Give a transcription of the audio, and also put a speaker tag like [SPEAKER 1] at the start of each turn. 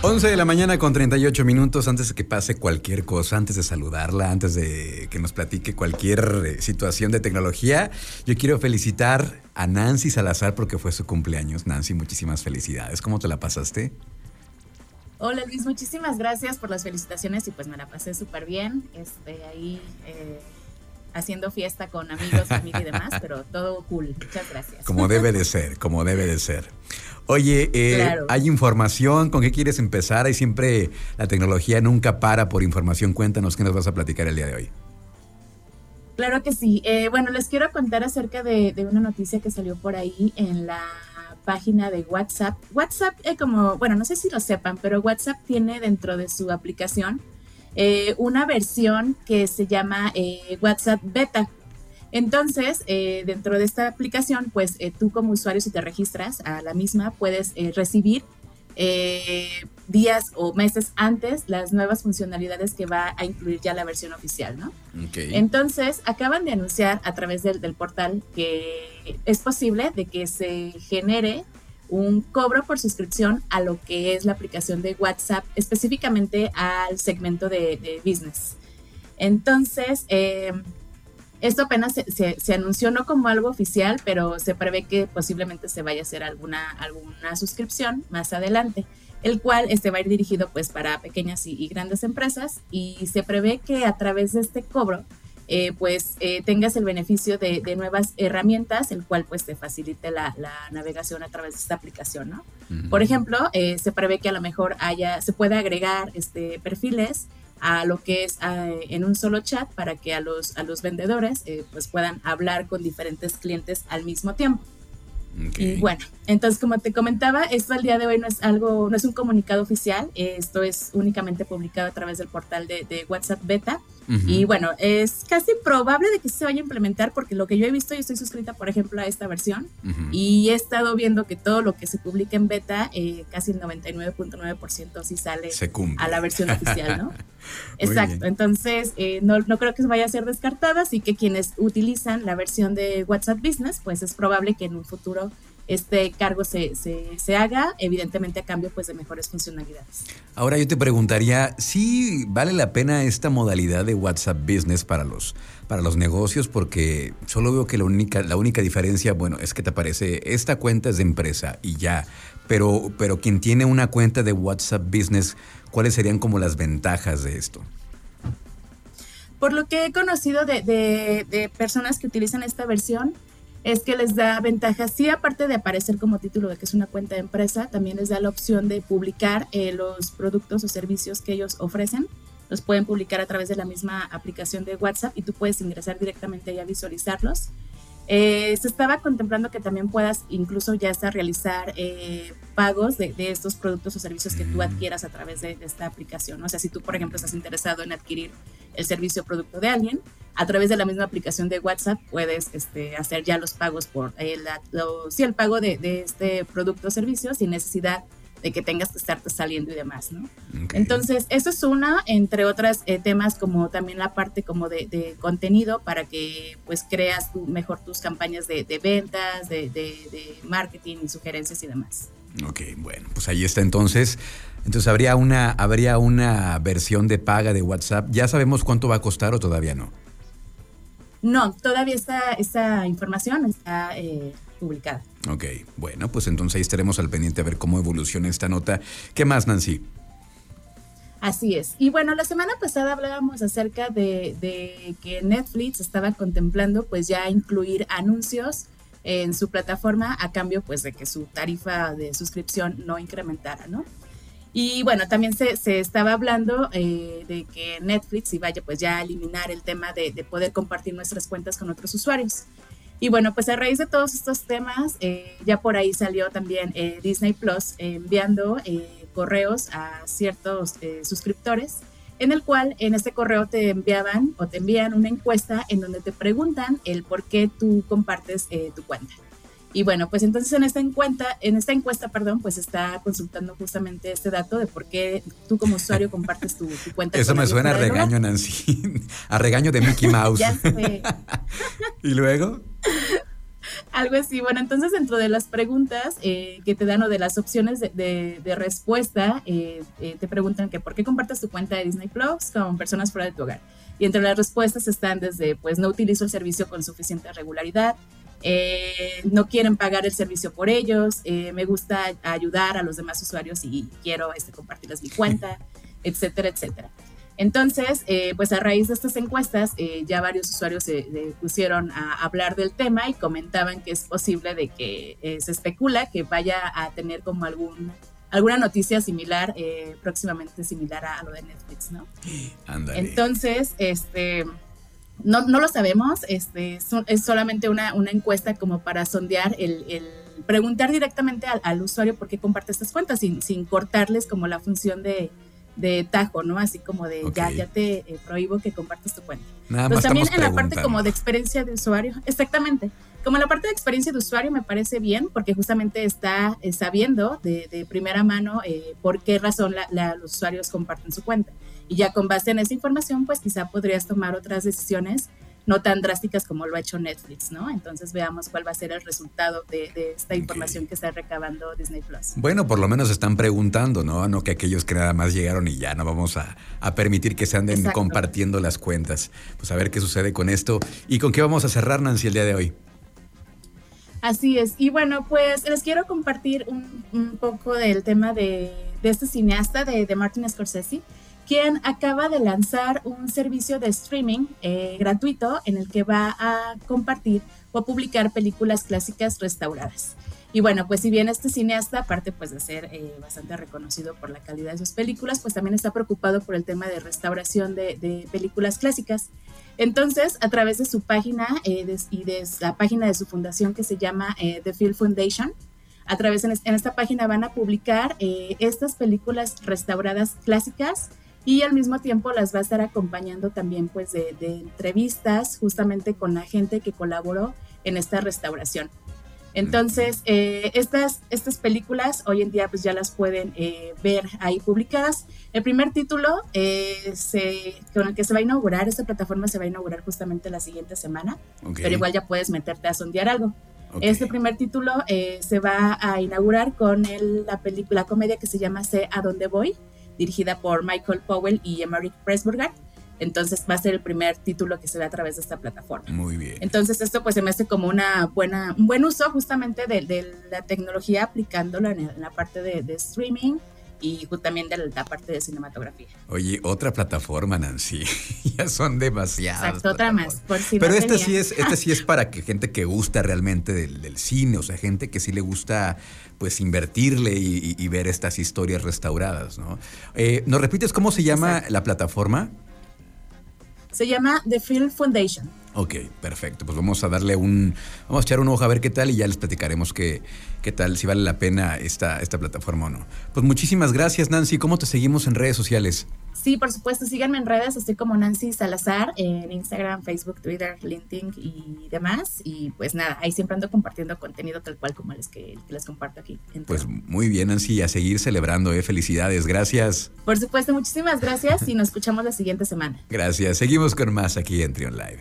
[SPEAKER 1] 11 de la mañana con 38 minutos antes de que pase cualquier cosa, antes de saludarla, antes de que nos platique cualquier eh, situación de tecnología, yo quiero felicitar a Nancy Salazar porque fue su cumpleaños. Nancy, muchísimas felicidades. ¿Cómo te la pasaste?
[SPEAKER 2] Hola Luis, muchísimas gracias por las felicitaciones y pues me la pasé súper bien. Este, ahí eh, haciendo fiesta con amigos, familia y demás, pero todo cool. Muchas gracias.
[SPEAKER 1] Como debe de ser, como debe de ser. Oye, eh, hay información, ¿con qué quieres empezar? Hay siempre, la tecnología nunca para por información. Cuéntanos qué nos vas a platicar el día de hoy.
[SPEAKER 2] Claro que sí. Eh, bueno, les quiero contar acerca de, una noticia que salió por ahí en la página de WhatsApp. WhatsApp, eh, como, bueno, no sé si lo sepan, pero WhatsApp tiene dentro de su aplicación una versión que se llama WhatsApp Beta. Entonces, eh, dentro de esta aplicación, pues eh, tú como usuario, si te registras a la misma, puedes eh, recibir días o meses antes las nuevas funcionalidades que va a incluir ya la versión oficial, ¿no? Entonces, acaban de anunciar a través del, del portal que es posible de que se genere un cobro por suscripción a lo que es la aplicación de WhatsApp, específicamente al segmento de, business. Entonces, esto apenas se, anunció no como algo oficial, pero se prevé que posiblemente se vaya a hacer alguna, alguna suscripción más adelante, el cual este va a ir dirigido pues para pequeñas y, grandes empresas y se prevé que a través de este cobro eh, pues eh, tengas el beneficio de, nuevas herramientas, el cual pues te facilite la, navegación a través de esta aplicación, ¿no? Por ejemplo, eh, se prevé que a lo mejor haya, se pueda agregar este, perfiles a lo que es eh, en un solo chat para que a los, a los vendedores eh, pues puedan hablar con diferentes clientes al mismo tiempo. Y bueno, entonces como te comentaba, esto al día de hoy no es algo, no es un comunicado oficial, esto es únicamente publicado a través del portal de, WhatsApp Beta. Y bueno, es casi probable de que se vaya a implementar porque lo que yo he visto, yo estoy suscrita, por ejemplo, a esta versión y he estado viendo que todo lo que se publica en beta, eh, casi el 99.9% sí sale a la versión oficial, ¿no? Exacto, entonces eh, no, no creo que vaya a ser descartada, así que quienes utilizan la versión de WhatsApp Business, pues es probable que en un futuro este cargo se, se, haga, evidentemente a cambio pues de mejores funcionalidades.
[SPEAKER 1] Ahora yo te preguntaría, ¿si vale la pena esta modalidad de WhatsApp Business para los, para los negocios? Porque solo veo que la única, la única diferencia, bueno, es que te aparece, esta cuenta es de empresa y ya, pero, pero quien tiene una cuenta de WhatsApp Business, ¿cuáles serían como las ventajas de esto?
[SPEAKER 2] Por lo que he conocido de, de personas que utilizan esta versión, es que les da ventajas, sí, aparte de aparecer como título de que es una cuenta de empresa, también les da la opción de publicar eh, los productos o servicios que ellos ofrecen. Los pueden publicar a través de la misma aplicación de WhatsApp y tú puedes ingresar directamente y a visualizarlos. Eh, se estaba contemplando que también puedas incluso ya realizar eh, pagos de, estos productos o servicios que tú mm. adquieras a través de, esta aplicación. O sea, si tú, por ejemplo, estás interesado en adquirir el servicio o producto de alguien, a través de la misma aplicación de WhatsApp puedes este, hacer ya los pagos por el, el pago de, de, este producto o servicio sin necesidad de que tengas que estarte saliendo y demás, ¿no? Entonces, eso es una, entre otras eh, temas como también la parte como de, contenido para que pues creas mejor tus campañas de, ventas, de, marketing sugerencias y demás.
[SPEAKER 1] Ok, bueno, pues ahí está entonces. Entonces, ¿habría una, ¿habría una versión de paga de WhatsApp? ¿Ya sabemos cuánto va a costar o todavía no?
[SPEAKER 2] No, todavía esta, esta información está eh, publicada.
[SPEAKER 1] Ok, bueno, pues entonces ahí estaremos al pendiente a ver cómo evoluciona esta nota. ¿Qué más, Nancy?
[SPEAKER 2] Así es. Y bueno, la semana pasada hablábamos acerca de, de, que Netflix estaba contemplando pues ya incluir anuncios en su plataforma a cambio pues de que su tarifa de suscripción no incrementara, ¿no? Y bueno, también se, se estaba hablando eh, de que Netflix iba pues ya a eliminar el tema de, de, poder compartir nuestras cuentas con otros usuarios. Y bueno, pues a raíz de todos estos temas, eh, ya por ahí salió también eh, Disney Plus enviando correos a ciertos suscriptores, en el cual en este correo te enviaban o te envían una encuesta en donde te preguntan el por qué tú compartes tu cuenta. Y bueno, pues entonces en esta encuesta, en esta encuesta, perdón, pues está consultando justamente este dato de por qué tú como usuario compartes tu, cuenta.
[SPEAKER 1] Eso me suena a regaño, Nancy, a regaño de Mickey Mouse.
[SPEAKER 2] ya sé.
[SPEAKER 1] ¿Y luego?
[SPEAKER 2] Algo así. Bueno, entonces dentro de las preguntas eh, que te dan o de las opciones de, respuesta, eh, eh, te preguntan que por qué compartes tu cuenta de Disney Plus con personas fuera de tu hogar. Y entre las respuestas están desde, pues no utilizo el servicio con suficiente regularidad, no quieren pagar el servicio por ellos, me gusta ayudar a los demás usuarios y quiero este, compartirles mi cuenta, etcétera, etcétera. Entonces, eh, pues a raíz de estas encuestas, eh, ya varios usuarios se, pusieron a hablar del tema y comentaban que es posible de que eh, se especula que vaya a tener como algún alguna noticia similar, próximamente similar a, lo de Netflix, ¿no? Entonces, este, no, no, lo sabemos, este, es solamente una, una, encuesta como para sondear el, preguntar directamente al, usuario por qué comparte estas cuentas sin, sin cortarles como la función de de tajo, ¿no? Así como de ya, ya te eh, prohíbo que compartas tu cuenta. Nada pues también en la parte como de experiencia de usuario, exactamente. Como en la parte de experiencia de usuario me parece bien porque justamente está eh, sabiendo de, primera mano eh, por qué razón los usuarios comparten su cuenta. Y ya con base en esa información, pues quizá podrías tomar otras decisiones no tan drásticas como lo ha hecho Netflix, ¿no? Entonces veamos cuál va a ser el resultado de, esta información que está recabando Disney Plus.
[SPEAKER 1] Bueno, por lo menos están preguntando, ¿no? No que aquellos que nada más llegaron y ya no vamos a, permitir que se anden compartiendo las cuentas. Pues a ver qué sucede con esto. ¿Y con qué vamos a cerrar, Nancy, el día de hoy?
[SPEAKER 2] Así es. Y bueno, pues les quiero compartir un, poco del tema de, este cineasta, de, de Martin Scorsese quien acaba de lanzar un servicio de streaming eh, gratuito en el que va a compartir o publicar películas clásicas restauradas. Y bueno, pues si bien este cineasta, aparte pues de ser eh, bastante reconocido por la calidad de sus películas, pues también está preocupado por el tema de restauración de, películas clásicas. Entonces, a través de su página eh, y de la página de su fundación que se llama The Film Foundation, a través de en esta página van a publicar estas películas restauradas clásicas y al mismo tiempo las va a estar acompañando también pues de, entrevistas justamente con la gente que colaboró en esta restauración. Entonces, eh, estas, estas películas hoy en día pues ya las pueden eh, ver ahí publicadas. El primer título eh, con el que se va a inaugurar, esta plataforma se va a inaugurar justamente la siguiente semana, pero igual ya puedes meterte a sondear algo. Este primer título se va a inaugurar con la película, la comedia que se llama Sé a dónde voy, dirigida por Michael Powell y Emerick Pressburger. Entonces va a ser el primer título que se ve a través de esta plataforma.
[SPEAKER 1] Muy bien.
[SPEAKER 2] Entonces esto pues se me hace como una buena, un buen uso justamente de, la tecnología aplicándola en, la parte de, streaming y también de la parte de cinematografía.
[SPEAKER 1] Oye, otra plataforma, Nancy. ya son demasiadas.
[SPEAKER 2] Exacto, otra más. Por si
[SPEAKER 1] Pero esta sí es, esta sí es para que gente que gusta realmente del, del, cine, o sea, gente que sí le gusta pues invertirle y, ver estas historias restauradas, ¿no? Eh, ¿Nos repites cómo se llama la plataforma?
[SPEAKER 2] Se llama The Film Foundation.
[SPEAKER 1] Ok, perfecto. Pues vamos a darle un. Vamos a echar un ojo a ver qué tal y ya les platicaremos qué, qué tal, si vale la pena esta, esta plataforma o no. Pues muchísimas gracias, Nancy. ¿Cómo te seguimos en redes sociales?
[SPEAKER 2] Sí, por supuesto, síganme en redes, estoy como Nancy Salazar en Instagram, Facebook, Twitter, LinkedIn y demás. Y pues nada, ahí siempre ando compartiendo contenido tal cual como el que, les comparto aquí.
[SPEAKER 1] Pues muy bien, Nancy, a seguir celebrando, ¿eh? Felicidades, gracias.
[SPEAKER 2] Por supuesto, muchísimas gracias y nos escuchamos la siguiente semana.
[SPEAKER 1] Gracias, seguimos con más aquí en Trion Live.